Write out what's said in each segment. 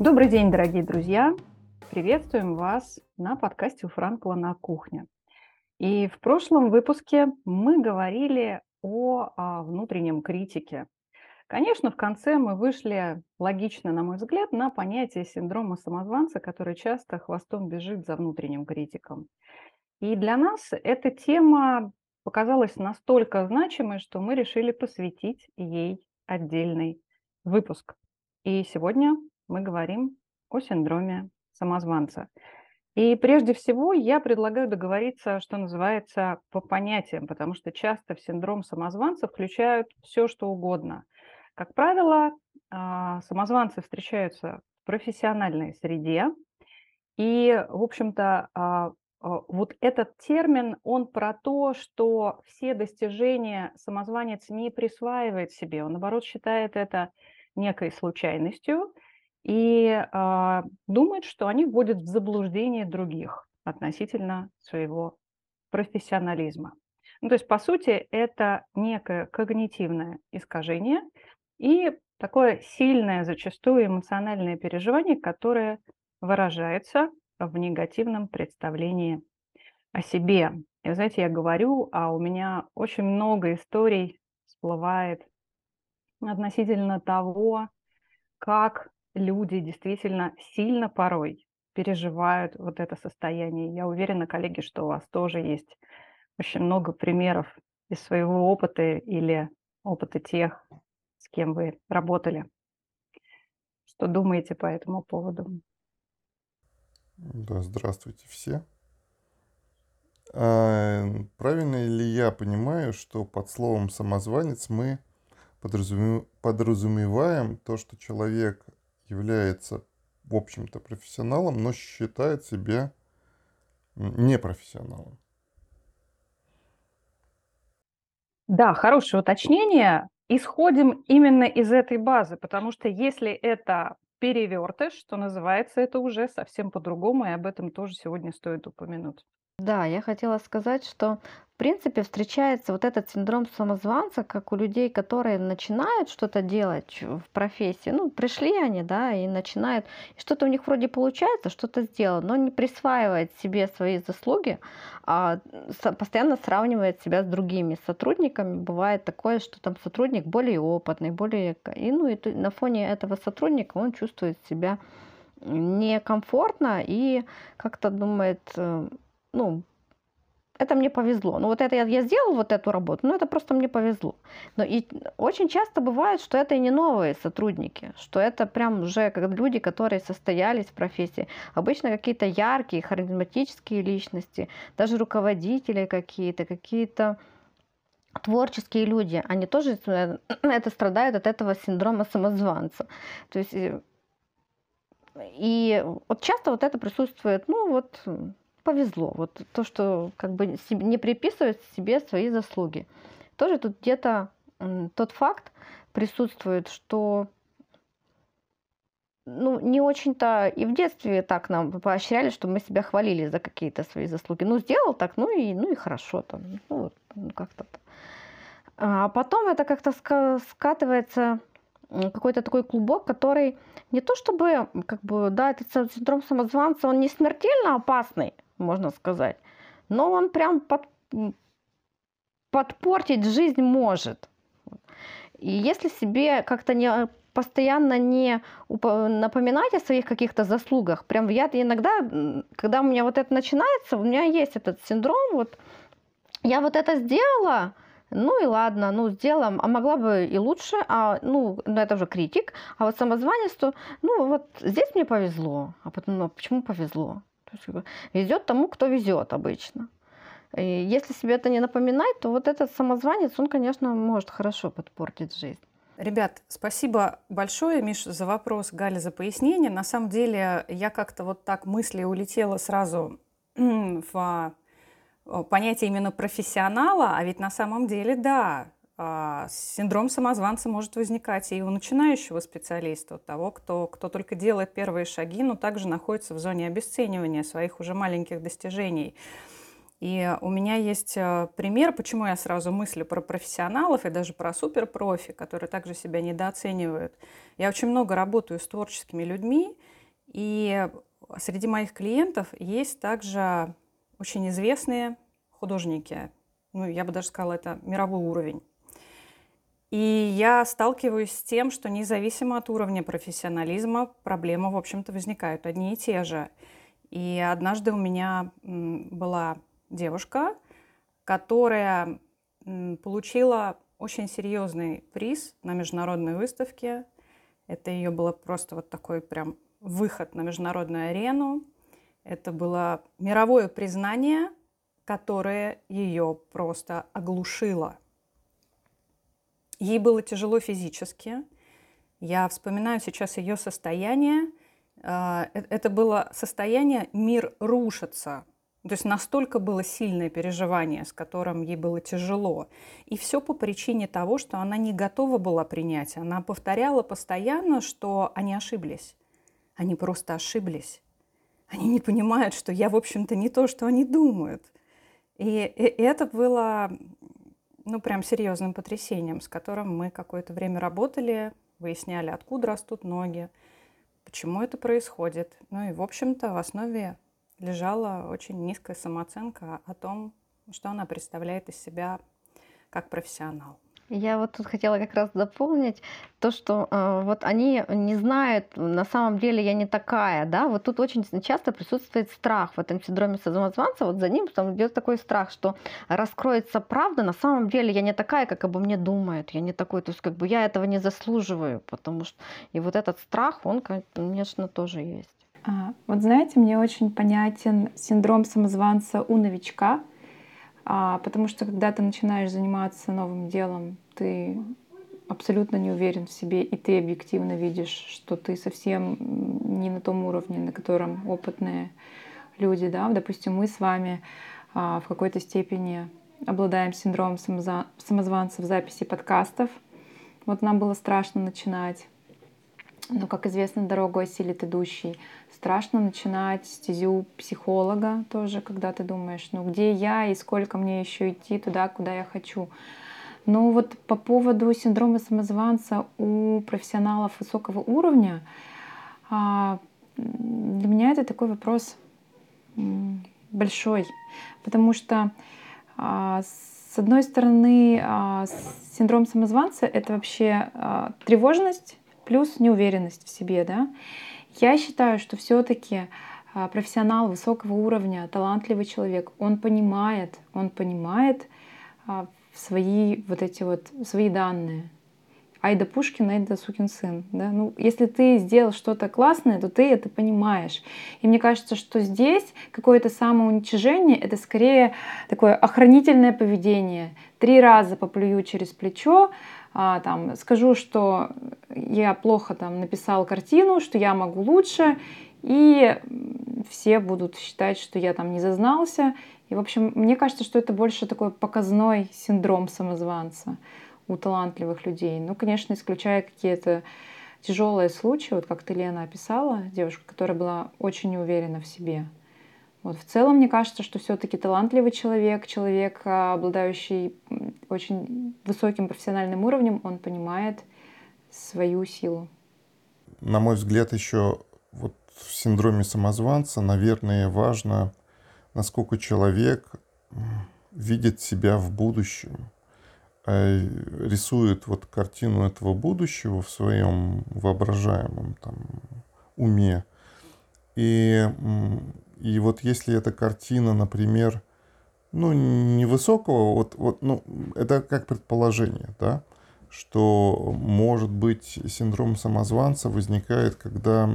Добрый день, дорогие друзья! Приветствуем вас на подкасте у Франкла на кухне. И в прошлом выпуске мы говорили о, о а, внутреннем критике. Конечно, в конце мы вышли, логично, на мой взгляд, на понятие синдрома самозванца, который часто хвостом бежит за внутренним критиком. И для нас эта тема показалась настолько значимой, что мы решили посвятить ей отдельный выпуск. И сегодня мы говорим о синдроме самозванца. И прежде всего я предлагаю договориться, что называется, по понятиям, потому что часто в синдром самозванца включают все, что угодно. Как правило, а, самозванцы встречаются в профессиональной среде, и, в общем-то, а, а, вот этот термин, он про то, что все достижения самозванец не присваивает себе, он, наоборот, считает это некой случайностью и э, думает, что они вводят в заблуждение других относительно своего профессионализма. Ну, то есть, по сути, это некое когнитивное искажение и такое сильное зачастую эмоциональное переживание, которое выражается в негативном представлении о себе. И, знаете, я говорю, а у меня очень много историй всплывает относительно того, как люди действительно сильно порой переживают вот это состояние. Я уверена, коллеги, что у вас тоже есть очень много примеров из своего опыта или опыта тех, с кем вы работали. Что думаете по этому поводу? Да, здравствуйте все. А, правильно ли я понимаю, что под словом самозванец мы подразумеваем то, что человек является, в общем-то, профессионалом, но считает себя непрофессионалом? Да, хорошее уточнение. Исходим именно из этой базы, потому что если это перевертыш, что называется, это уже совсем по-другому, и об этом тоже сегодня стоит упомянуть. Да, я хотела сказать, что в принципе встречается вот этот синдром самозванца, как у людей, которые начинают что-то делать в профессии. Ну, пришли они, да, и начинают, и что-то у них вроде получается, что-то сделано, но не присваивает себе свои заслуги, а постоянно сравнивает себя с другими сотрудниками. Бывает такое, что там сотрудник более опытный, более... И, ну, и на фоне этого сотрудника он чувствует себя некомфортно и как-то думает, э, ну, это мне повезло. Ну, вот это я, я сделал вот эту работу, но это просто мне повезло. Но и очень часто бывает, что это и не новые сотрудники, что это прям уже как люди, которые состоялись в профессии. Обычно какие-то яркие, харизматические личности, даже руководители какие-то, какие-то творческие люди, они тоже э, это страдают от этого синдрома самозванца. То есть э, и вот часто вот это присутствует, ну вот повезло. Вот то, что как бы не приписывает себе свои заслуги. Тоже тут где-то тот факт присутствует, что ну, не очень-то и в детстве так нам поощряли, что мы себя хвалили за какие-то свои заслуги. Ну, сделал так, ну и, ну и хорошо там. Ну, вот, ну, как-то. А потом это как-то скатывается какой-то такой клубок, который не то чтобы, как бы, да, этот синдром самозванца, он не смертельно опасный, можно сказать. Но он прям под, подпортить жизнь может. И если себе как-то не постоянно не напоминать о своих каких-то заслугах, прям я иногда, когда у меня вот это начинается, у меня есть этот синдром, вот я вот это сделала, ну и ладно, ну сделала, а могла бы и лучше, а ну, ну это уже критик, а вот самозванец, то, ну вот здесь мне повезло, а потом, ну почему повезло? Везет тому, кто везет обычно. И если себе это не напоминать, то вот этот самозванец, он, конечно, может хорошо подпортить жизнь. Ребят, спасибо большое, Миш, за вопрос, Галя, за пояснение. На самом деле, я как-то вот так мысли улетела сразу в понятие именно профессионала, а ведь на самом деле, да, а, синдром самозванца может возникать и у начинающего специалиста, у того, кто, кто только делает первые шаги, но также находится в зоне обесценивания своих уже маленьких достижений. И у меня есть э, пример, почему я сразу мыслю про профессионалов и даже про суперпрофи, которые также себя недооценивают. Я очень много работаю с творческими людьми, и среди моих клиентов есть также очень известные художники. Ну, я бы даже сказала, это мировой уровень. И я сталкиваюсь с тем, что независимо от уровня профессионализма, проблемы, в общем-то, возникают одни и те же. И однажды у меня была девушка, которая получила очень серьезный приз на международной выставке. Это ее было просто вот такой прям выход на международную арену. Это было мировое признание, которое ее просто оглушило. Ей было тяжело физически. Я вспоминаю сейчас ее состояние. А, э, это было состояние «мир рушится», то есть настолько было сильное переживание, с которым ей было тяжело. И все по причине того, что она не готова была принять. Она повторяла постоянно, что они ошиблись. Они просто ошиблись. Они не понимают, что я, в общем-то, не то, что они думают. И, и это было, ну, прям серьезным потрясением, с которым мы какое-то время работали, выясняли, откуда растут ноги, почему это происходит. Ну и, в общем-то, в основе лежала очень низкая самооценка о том, что она представляет из себя как профессионал. Я вот тут хотела как раз дополнить то, что э, вот они не знают, на самом деле я не такая, да, вот тут очень часто присутствует страх в этом синдроме самозванца, вот за ним там идет такой страх, что раскроется правда, на самом деле я не такая, как обо мне думают, я не такой, то есть как бы я этого не заслуживаю, потому что и вот этот страх, он, конечно, тоже есть. А, вот знаете, мне очень понятен синдром самозванца у новичка, а, потому что когда ты начинаешь заниматься новым делом, ты абсолютно не уверен в себе, и ты объективно видишь, что ты совсем не на том уровне, на котором опытные люди, да, допустим, мы с вами а, в какой-то степени обладаем синдромом самозванца в записи подкастов. Вот нам было страшно начинать. Но, как известно, дорогу осилит идущий. Страшно начинать стезю психолога тоже, когда ты думаешь, ну где я и сколько мне еще идти туда, куда я хочу. Но вот по поводу синдрома самозванца у профессионалов высокого уровня, а, для меня это такой вопрос большой, потому что а, с одной стороны а, синдром самозванца это вообще тревожность плюс неуверенность в себе, да. Я считаю, что все-таки а, профессионал высокого уровня, талантливый человек, он понимает, он понимает а, свои вот эти вот свои данные. Айда Пушкин, Айда сукин сын. Да? Ну, если ты сделал что-то классное, то ты это понимаешь. И мне кажется, что здесь какое-то самоуничижение — это скорее такое охранительное поведение. Три раза поплюю через плечо, а, там, скажу, что я плохо там написал картину, что я могу лучше, и все будут считать, что я там не зазнался. И, в общем, мне кажется, что это больше такой показной синдром самозванца у талантливых людей. Ну, конечно, исключая какие-то тяжелые случаи, вот как ты, Лена, описала, девушка, которая была очень неуверена в себе. Вот в целом, мне кажется, что все-таки талантливый человек, человек, а, обладающий очень высоким профессиональным уровнем, он понимает свою силу. На мой взгляд, еще вот в синдроме самозванца, наверное, важно, насколько человек видит себя в будущем, а, рисует вот картину этого будущего в своем воображаемом там уме. И и вот если эта картина, например, ну, невысокого, вот, вот, ну, это как предположение, да, что, может быть, синдром самозванца возникает, когда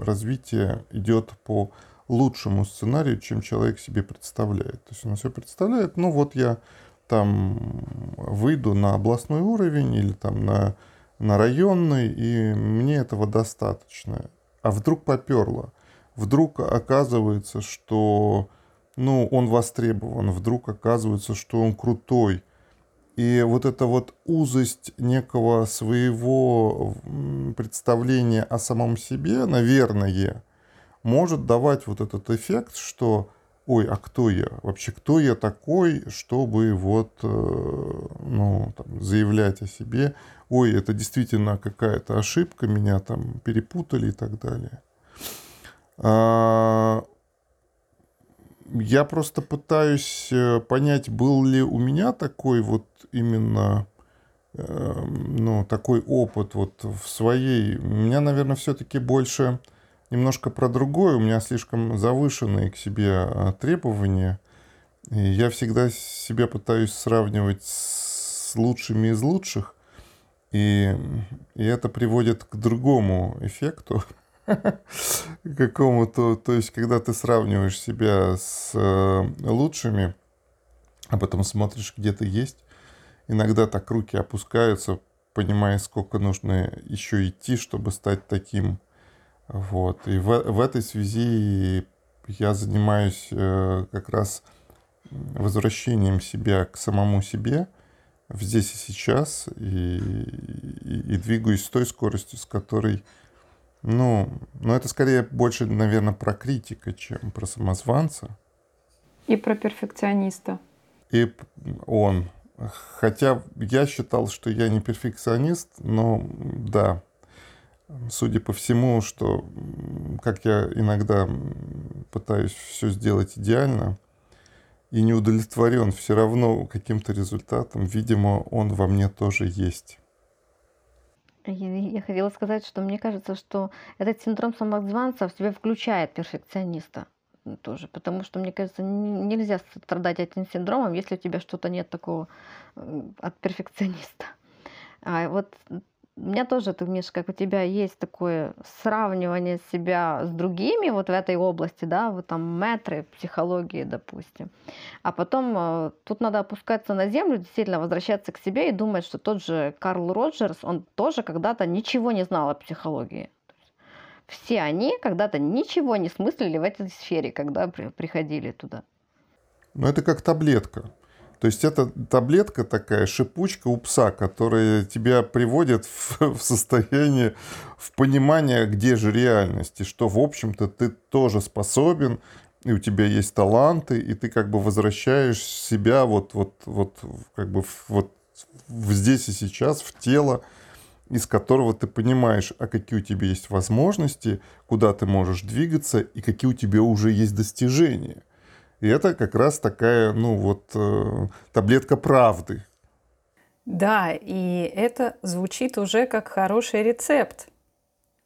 развитие идет по лучшему сценарию, чем человек себе представляет. То есть он все представляет, ну вот я там выйду на областной уровень или там на, на районный, и мне этого достаточно. А вдруг поперло вдруг оказывается, что ну, он востребован, вдруг оказывается, что он крутой. И вот эта вот узость некого своего представления о самом себе, наверное, может давать вот этот эффект, что ой, а кто я? Вообще, кто я такой, чтобы вот, э, ну, там, заявлять о себе? Ой, это действительно какая-то ошибка, меня там перепутали и так далее. А, я просто пытаюсь э, понять, был ли у меня такой вот именно эм, ну, такой опыт вот в своей. У меня, наверное, все-таки больше немножко про другое. У меня слишком завышенные к себе а, требования. И я всегда себя пытаюсь сравнивать с лучшими из лучших. И, и это приводит к другому эффекту, какому-то, то есть, когда ты сравниваешь себя с э, лучшими, а потом смотришь, где ты есть, иногда так руки опускаются, понимая, сколько нужно еще идти, чтобы стать таким. Вот. И в, в этой связи я занимаюсь э, как раз возвращением себя к самому себе здесь и сейчас и, и, и двигаюсь с той скоростью, с которой, ну, ну, это скорее больше, наверное, про критика, чем про самозванца. И про перфекциониста. И он. Хотя я считал, что я не перфекционист, но да, судя по всему, что как я иногда пытаюсь все сделать идеально и не удовлетворен все равно каким-то результатом, видимо, он во мне тоже есть. Я, хотела сказать, что мне кажется, что этот синдром самозванца в себя включает перфекциониста тоже, потому что, мне кажется, нельзя страдать этим синдромом, если у тебя что-то нет такого от перфекциониста. А вот у меня тоже, ты, Миша, как у тебя есть такое сравнивание себя с другими вот в этой области, да, вот там метры психологии, допустим. А потом э, тут надо опускаться на землю, действительно возвращаться к себе и думать, что тот же Карл Роджерс, он тоже когда-то ничего не знал о психологии. Все они когда-то ничего не смыслили в этой сфере, когда приходили туда. Ну, это как таблетка. То есть это таблетка такая, шипучка у пса, которая тебя приводит в, в состояние, в понимание, где же реальность, и что, в общем-то, ты тоже способен, и у тебя есть таланты, и ты как бы возвращаешь себя вот, вот, вот, как бы вот в здесь и сейчас, в тело, из которого ты понимаешь, а какие у тебя есть возможности, куда ты можешь двигаться и какие у тебя уже есть достижения. И это как раз такая, ну вот, э, таблетка правды. Да, и это звучит уже как хороший рецепт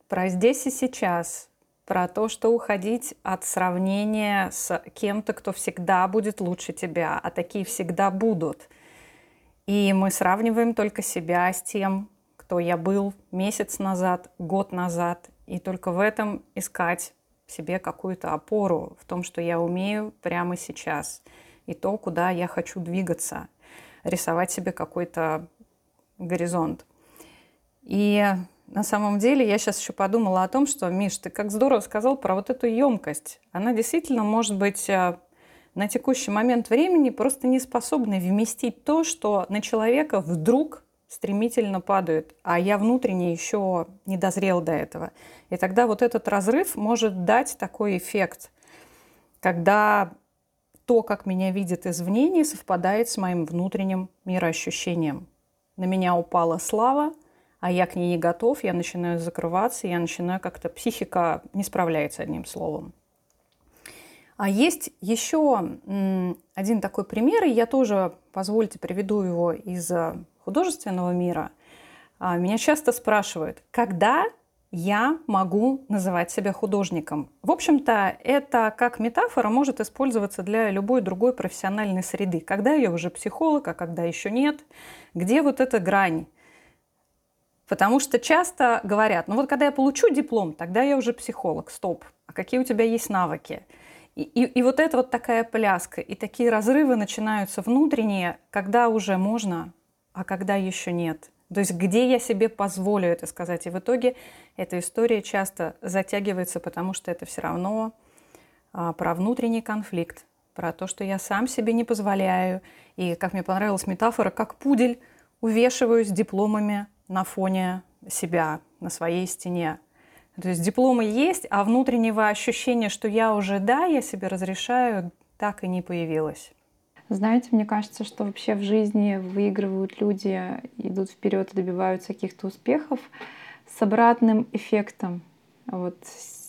про здесь и сейчас, про то, что уходить от сравнения с кем-то, кто всегда будет лучше тебя, а такие всегда будут. И мы сравниваем только себя с тем, кто я был месяц назад, год назад, и только в этом искать себе какую-то опору в том, что я умею прямо сейчас, и то, куда я хочу двигаться, рисовать себе какой-то горизонт. И на самом деле я сейчас еще подумала о том, что, Миш, ты как здорово сказал про вот эту емкость. Она действительно может быть э, на текущий момент времени просто не способна вместить то, что на человека вдруг стремительно падают, а я внутренне еще не дозрел до этого. И тогда вот этот разрыв может дать такой эффект, когда то, как меня видят извне, не совпадает с моим внутренним мироощущением. На меня упала слава, а я к ней не готов, я начинаю закрываться, я начинаю как-то, психика не справляется одним словом. А есть еще один такой пример, и я тоже, позвольте, приведу его из художественного мира, а, меня часто спрашивают, когда я могу называть себя художником. В общем-то, это как метафора может использоваться для любой другой профессиональной среды. Когда я уже психолог, а когда еще нет. Где вот эта грань? Потому что часто говорят, ну вот когда я получу диплом, тогда я уже психолог. Стоп. А какие у тебя есть навыки? И, и, и вот это вот такая пляска, и такие разрывы начинаются внутренние, когда уже можно а когда еще нет. То есть где я себе позволю это сказать. И в итоге эта история часто затягивается, потому что это все равно а, про внутренний конфликт, про то, что я сам себе не позволяю. И, как мне понравилась метафора, как пудель увешиваюсь дипломами на фоне себя, на своей стене. То есть дипломы есть, а внутреннего ощущения, что я уже, да, я себе разрешаю так и не появилось. Знаете, мне кажется, что вообще в жизни выигрывают люди, идут вперед и добиваются каких-то успехов с обратным эффектом. Вот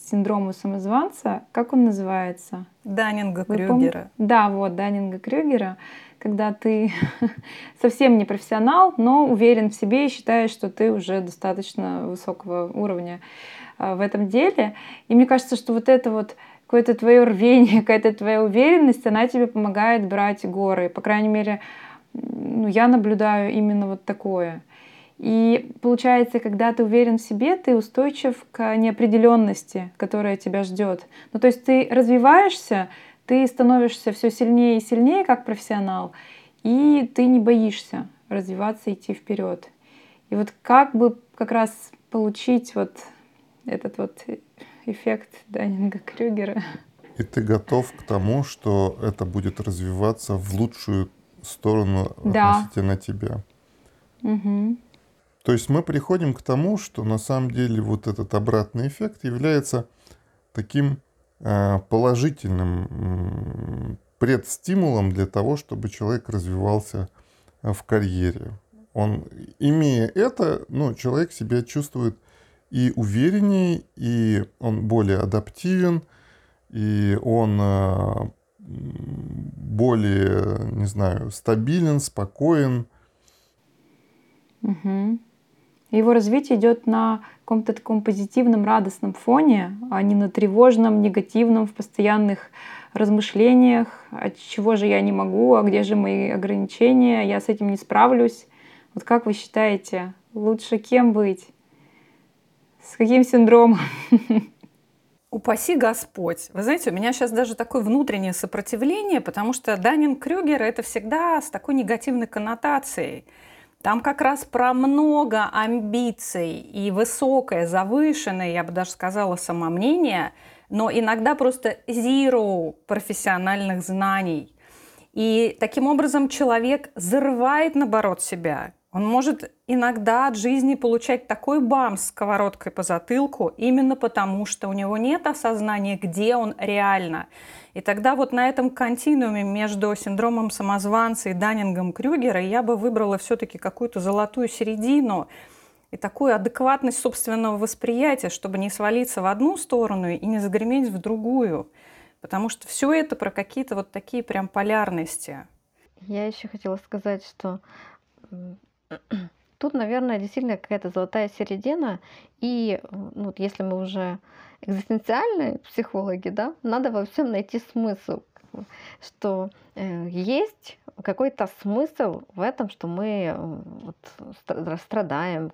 синдрому самозванца, как он называется? Даннинга-Крюгера. Да, вот, Даннинга-Крюгера, когда ты совсем не профессионал, но уверен в себе и считаешь, что ты уже достаточно высокого уровня а, в этом деле. И мне кажется, что вот это вот какое-то твое рвение, какая-то твоя уверенность, она тебе помогает брать горы. По крайней мере, ну, я наблюдаю именно вот такое. И получается, когда ты уверен в себе, ты устойчив к неопределенности, которая тебя ждет. Ну, то есть ты развиваешься, ты становишься все сильнее и сильнее как профессионал, и ты не боишься развиваться, идти вперед. И вот как бы как раз получить вот этот вот эффект Даннинга-Крюгера. И ты готов к тому, что это будет развиваться в лучшую сторону да. относительно тебя. Угу. То есть мы приходим к тому, что на самом деле вот этот обратный эффект является таким э, положительным предстимулом для того, чтобы человек развивался э, в карьере. Он, имея это, ну, человек себя чувствует и увереннее, и он более адаптивен, и он э, более, не знаю, стабилен, спокоен. Угу. Его развитие идет на каком-то таком позитивном, радостном фоне, а не на тревожном, негативном, в постоянных размышлениях, от чего же я не могу, а где же мои ограничения, я с этим не справлюсь. Вот как вы считаете, лучше кем быть? С каким синдромом? Упаси Господь. Вы знаете, у меня сейчас даже такое внутреннее сопротивление, потому что Данин Крюгер это всегда с такой негативной коннотацией. Там как раз про много амбиций и высокое, завышенное, я бы даже сказала, самомнение, но иногда просто zero профессиональных знаний. И таким образом человек зарывает, наоборот, себя. Он может иногда от жизни получать такой бам с сковородкой по затылку именно потому, что у него нет осознания, где он реально. И тогда вот на этом континууме между синдромом самозванца и Даннингом Крюгера я бы выбрала все-таки какую-то золотую середину и такую адекватность собственного восприятия, чтобы не свалиться в одну сторону и не загреметь в другую. Потому что все это про какие-то вот такие прям полярности. Я еще хотела сказать, что тут, наверное, действительно какая-то золотая середина. И ну, если мы уже экзистенциальные психологи, да, надо во всем найти смысл, что э, есть какой-то смысл в этом, что мы э, вот, страдаем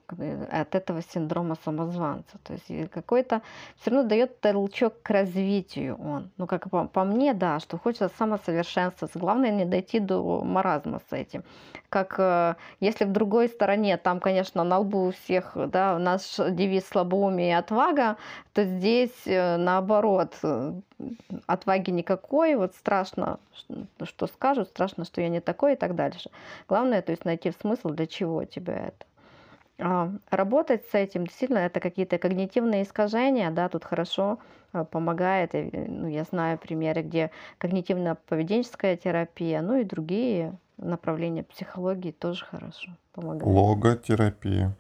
от этого синдрома самозванца. То есть какой-то все равно дает толчок к развитию он. Ну, как по, по мне, да, что хочется самосовершенствоваться. Главное не дойти до маразма с этим. Как э, если в другой стороне, там, конечно, на лбу у всех, да, наш девиз слабоумие и отвага, то здесь наоборот, отваги никакой, вот страшно, что скажут, страшно, что я не такой и так дальше. Главное, то есть найти смысл, для чего тебе это. А, работать с этим, действительно, это какие-то когнитивные искажения, да, тут хорошо а, помогает. Ну, я знаю примеры, где когнитивно-поведенческая терапия, ну и другие направления психологии тоже хорошо помогают. Логотерапия.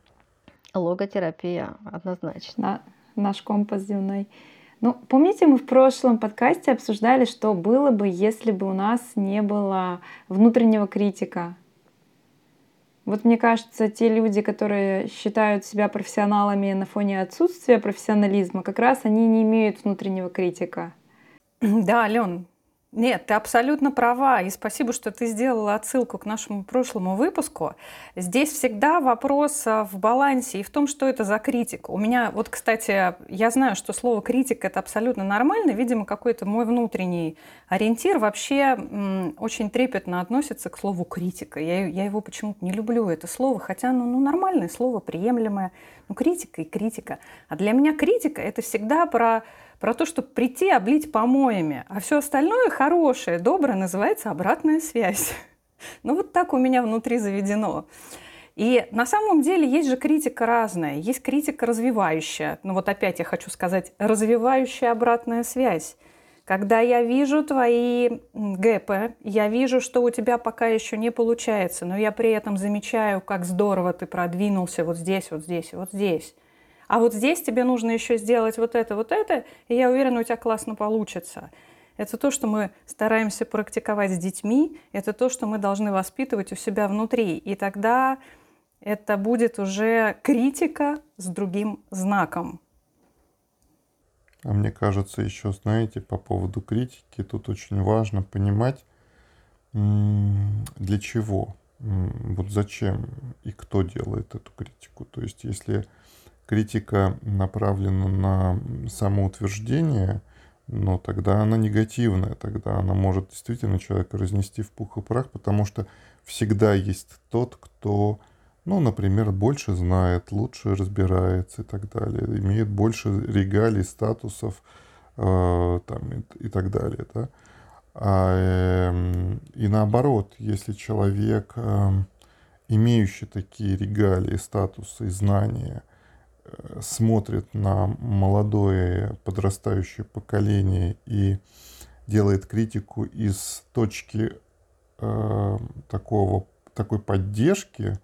Логотерапия, однозначно. наш компас земной. Ну, помните, мы в прошлом подкасте обсуждали, что было бы, если бы у нас не было внутреннего критика. Вот мне кажется, те люди, которые считают себя профессионалами на фоне отсутствия профессионализма, как раз они не имеют внутреннего критика. Да, Ален, нет, ты абсолютно права, и спасибо, что ты сделала отсылку к нашему прошлому выпуску. Здесь всегда вопрос а, в балансе и в том, что это за критика. У меня, вот, кстати, я знаю, что слово критика это абсолютно нормально, видимо, какой-то мой внутренний ориентир вообще м, очень трепетно относится к слову критика. Я, я его почему-то не люблю, это слово, хотя оно ну, нормальное слово, приемлемое. Ну, критика и критика. А для меня критика это всегда про про то, чтобы прийти облить помоями, а все остальное хорошее, доброе называется обратная связь. Ну вот так у меня внутри заведено. И на самом деле есть же критика разная. Есть критика развивающая. Ну вот опять я хочу сказать, развивающая обратная связь. Когда я вижу твои гэпы, я вижу, что у тебя пока еще не получается, но я при этом замечаю, как здорово ты продвинулся вот здесь, вот здесь, вот здесь. А вот здесь тебе нужно еще сделать вот это, вот это, и я уверена, у тебя классно получится. Это то, что мы стараемся практиковать с детьми, это то, что мы должны воспитывать у себя внутри. И тогда это будет уже критика с другим знаком. А мне кажется, еще, знаете, по поводу критики, тут очень важно понимать, для чего, вот зачем и кто делает эту критику. То есть, если критика направлена на самоутверждение, но тогда она негативная, тогда она может действительно человека разнести в пух и прах, потому что всегда есть тот, кто ну, например, больше знает, лучше разбирается и так далее, имеет больше регалий, статусов э, там, и, и так далее. Да? А, э, и наоборот, если человек, э, имеющий такие регалии, статусы и знания, смотрит на молодое подрастающее поколение и делает критику из точки э, такого, такой поддержки,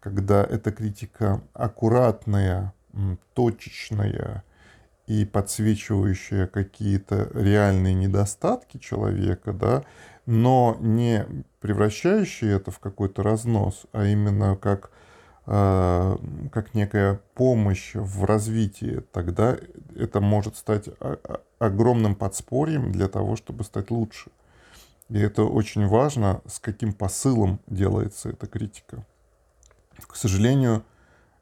когда эта критика аккуратная, точечная и подсвечивающая какие-то реальные недостатки человека, да, но не превращающая это в какой-то разнос, а именно как, э, как некая помощь в развитии, тогда это может стать огромным подспорьем для того, чтобы стать лучше. И это очень важно, с каким посылом делается эта критика. К сожалению,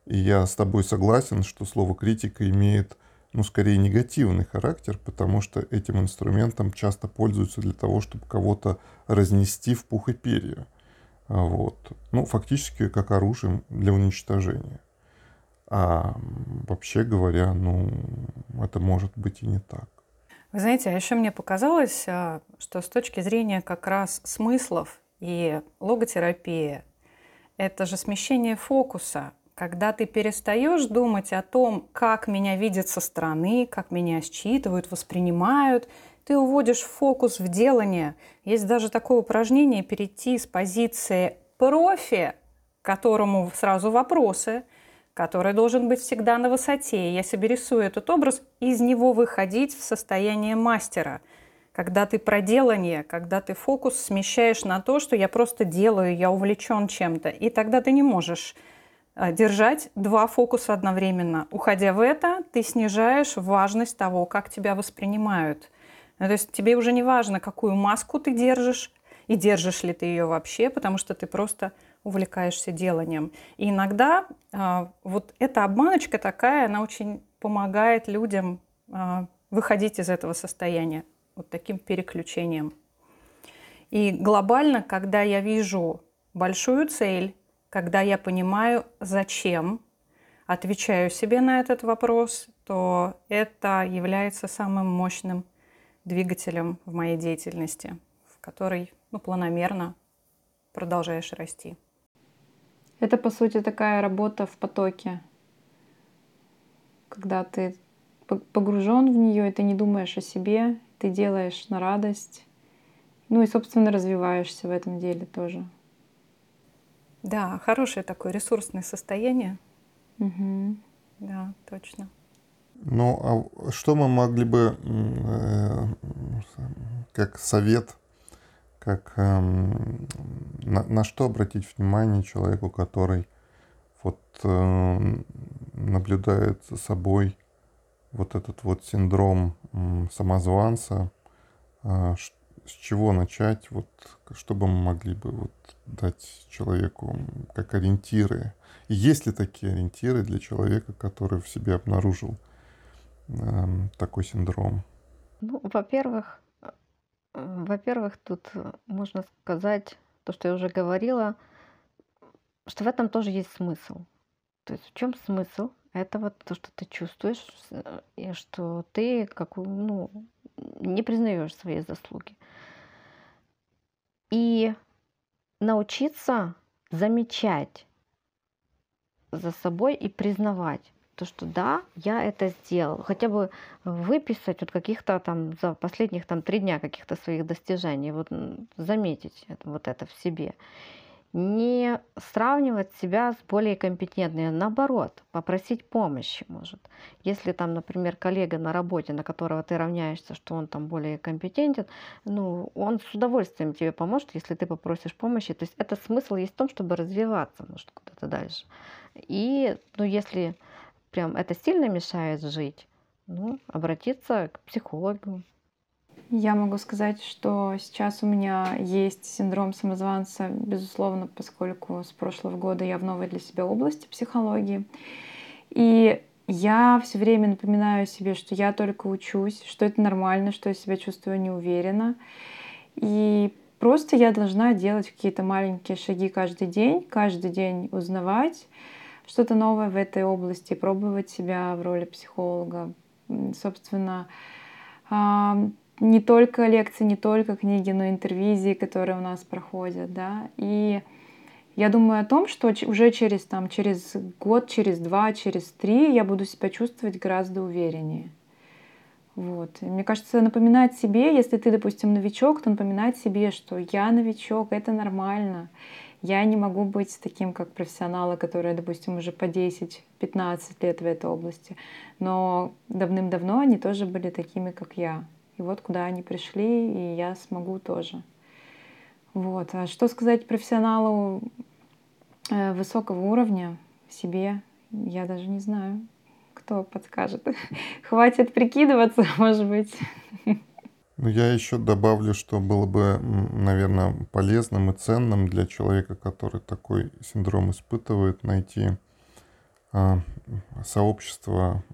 я с тобой согласен, что слово критика имеет, ну, скорее негативный характер, потому что этим инструментом часто пользуются для того, чтобы кого-то разнести в пух и перья. А вот. Ну, фактически как оружием для уничтожения. А вообще говоря, ну, это может быть и не так. Вы знаете, а еще мне показалось, а, что с точки зрения как раз смыслов и логотерапии это же смещение фокуса, когда ты перестаешь думать о том, как меня видят со стороны, как меня считывают, воспринимают, ты уводишь фокус в делание. Есть даже такое упражнение перейти с позиции профи, которому сразу вопросы, который должен быть всегда на высоте. Я себе рисую этот образ, из него выходить в состояние мастера – когда ты про делание, когда ты фокус смещаешь на то, что я просто делаю, я увлечен чем-то, и тогда ты не можешь э, держать два фокуса одновременно. Уходя в это, ты снижаешь важность того, как тебя воспринимают. Ну, то есть тебе уже не важно, какую маску ты держишь, и держишь ли ты ее вообще, потому что ты просто увлекаешься деланием. И иногда э, вот эта обманочка такая, она очень помогает людям э, выходить из этого состояния вот таким переключением. И глобально, когда я вижу большую цель, когда я понимаю, зачем, отвечаю себе на этот вопрос, то это является самым мощным двигателем в моей деятельности, в которой ну, планомерно продолжаешь расти. Это, по сути, такая работа в потоке, когда ты погружен в нее, и ты не думаешь о себе, ты делаешь на радость. Ну и, собственно, развиваешься в этом деле тоже. Да, хорошее такое ресурсное состояние. Угу. Да, точно. Ну, а что мы могли бы, э, как совет, как э, на, на что обратить внимание человеку, который вот э, наблюдает за собой вот этот вот синдром самозванца, а, с чего начать, вот, чтобы мы могли бы вот дать человеку как ориентиры? Есть ли такие ориентиры для человека, который в себе обнаружил э, такой синдром? Ну, во-первых, во-первых, тут можно сказать то, что я уже говорила, что в этом тоже есть смысл. То есть в чем смысл? Это вот то, что ты чувствуешь, э, и что ты как, ну, не признаешь свои заслуги. И научиться замечать за собой и признавать. То, что да, я это сделал. Хотя бы выписать вот каких-то там за последних там три дня каких-то своих достижений, вот заметить это, вот это в себе. Не сравнивать себя с более компетентными, наоборот, попросить помощи, может. Если там, например, коллега на работе, на которого ты равняешься, что он там более компетентен, ну, он с удовольствием тебе поможет, если ты попросишь помощи. То есть это смысл есть в том, чтобы развиваться, может, куда-то дальше. И, ну, если прям это сильно мешает жить, ну, обратиться к психологу. Я могу сказать, что сейчас у меня есть синдром самозванца, безусловно, поскольку с прошлого года я в новой для себя области психологии. И я все время напоминаю себе, что я только учусь, что это нормально, что я себя чувствую неуверенно. И просто я должна делать какие-то маленькие шаги каждый день, каждый день узнавать, что-то новое в этой области, пробовать себя в роли психолога. Собственно, не только лекции, не только книги, но и интервизии, которые у нас проходят, да. И я думаю о том, что уже через, там, через год, через два, через три я буду себя чувствовать гораздо увереннее. Вот. И мне кажется, напоминать себе, если ты, допустим, новичок, то напоминать себе, что я новичок, это нормально. Я не могу быть таким, как профессионалы, которые, допустим, уже по 10-15 лет в этой области. Но давным-давно они тоже были такими, как я. И вот куда они пришли, и я смогу тоже. Вот. А что сказать профессионалу э, высокого уровня себе, я даже не знаю, кто подскажет. Хватит прикидываться, может быть. Ну, я еще добавлю, что было бы, наверное, полезным и ценным для человека, который такой синдром испытывает, найти а, сообщество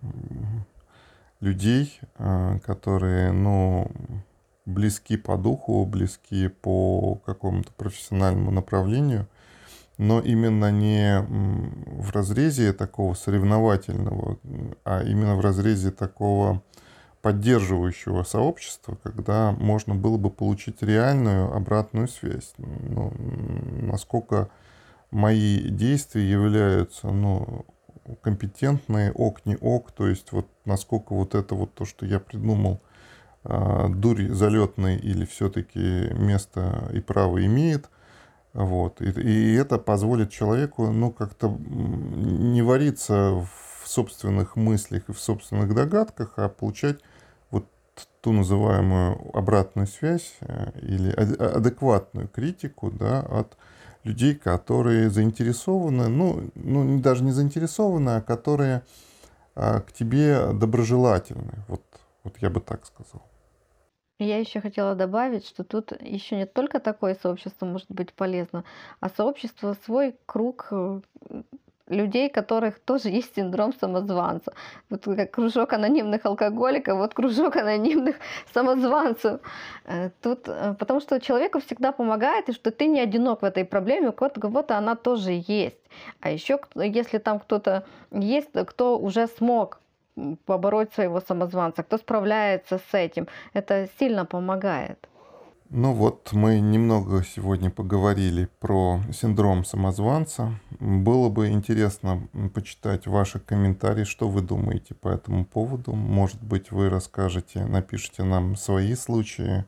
людей, а, которые, ну, близки по духу, близки по какому-то профессиональному направлению, но именно не в разрезе такого соревновательного, а именно в разрезе такого поддерживающего сообщества, когда можно было бы получить реальную обратную связь. Ну, насколько мои действия являются ну, компетентные, ок, не ок, то есть вот насколько вот это вот то, что я придумал, э, дурь залетный или все-таки место и право имеет, вот, и, и это позволит человеку, ну, как-то не вариться в собственных мыслях и в собственных догадках, а получать ту называемую обратную связь э, или адекватную критику да, от людей, которые заинтересованы, ну, ну даже не заинтересованы, а которые а, к тебе доброжелательны. Вот, вот я бы так сказал. Я еще хотела добавить, что тут еще не только такое сообщество может быть полезно, а сообщество свой круг э, людей, которых тоже есть синдром самозванца. Вот как кружок анонимных алкоголиков, вот кружок анонимных самозванцев. Э, тут, э, потому что человеку всегда помогает, и что ты не одинок в этой проблеме, у кого-то она тоже есть. А еще, если там кто-то есть, кто уже смог побороть своего самозванца, кто справляется с этим, это сильно помогает. Ну вот, мы немного сегодня поговорили про синдром самозванца. Было бы интересно почитать ваши комментарии, что вы думаете по этому поводу. Может быть, вы расскажете, напишите нам свои случаи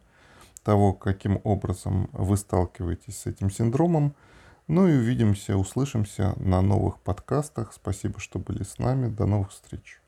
того, каким образом вы сталкиваетесь с этим синдромом. Ну и увидимся, услышимся на новых подкастах. Спасибо, что были с нами. До новых встреч.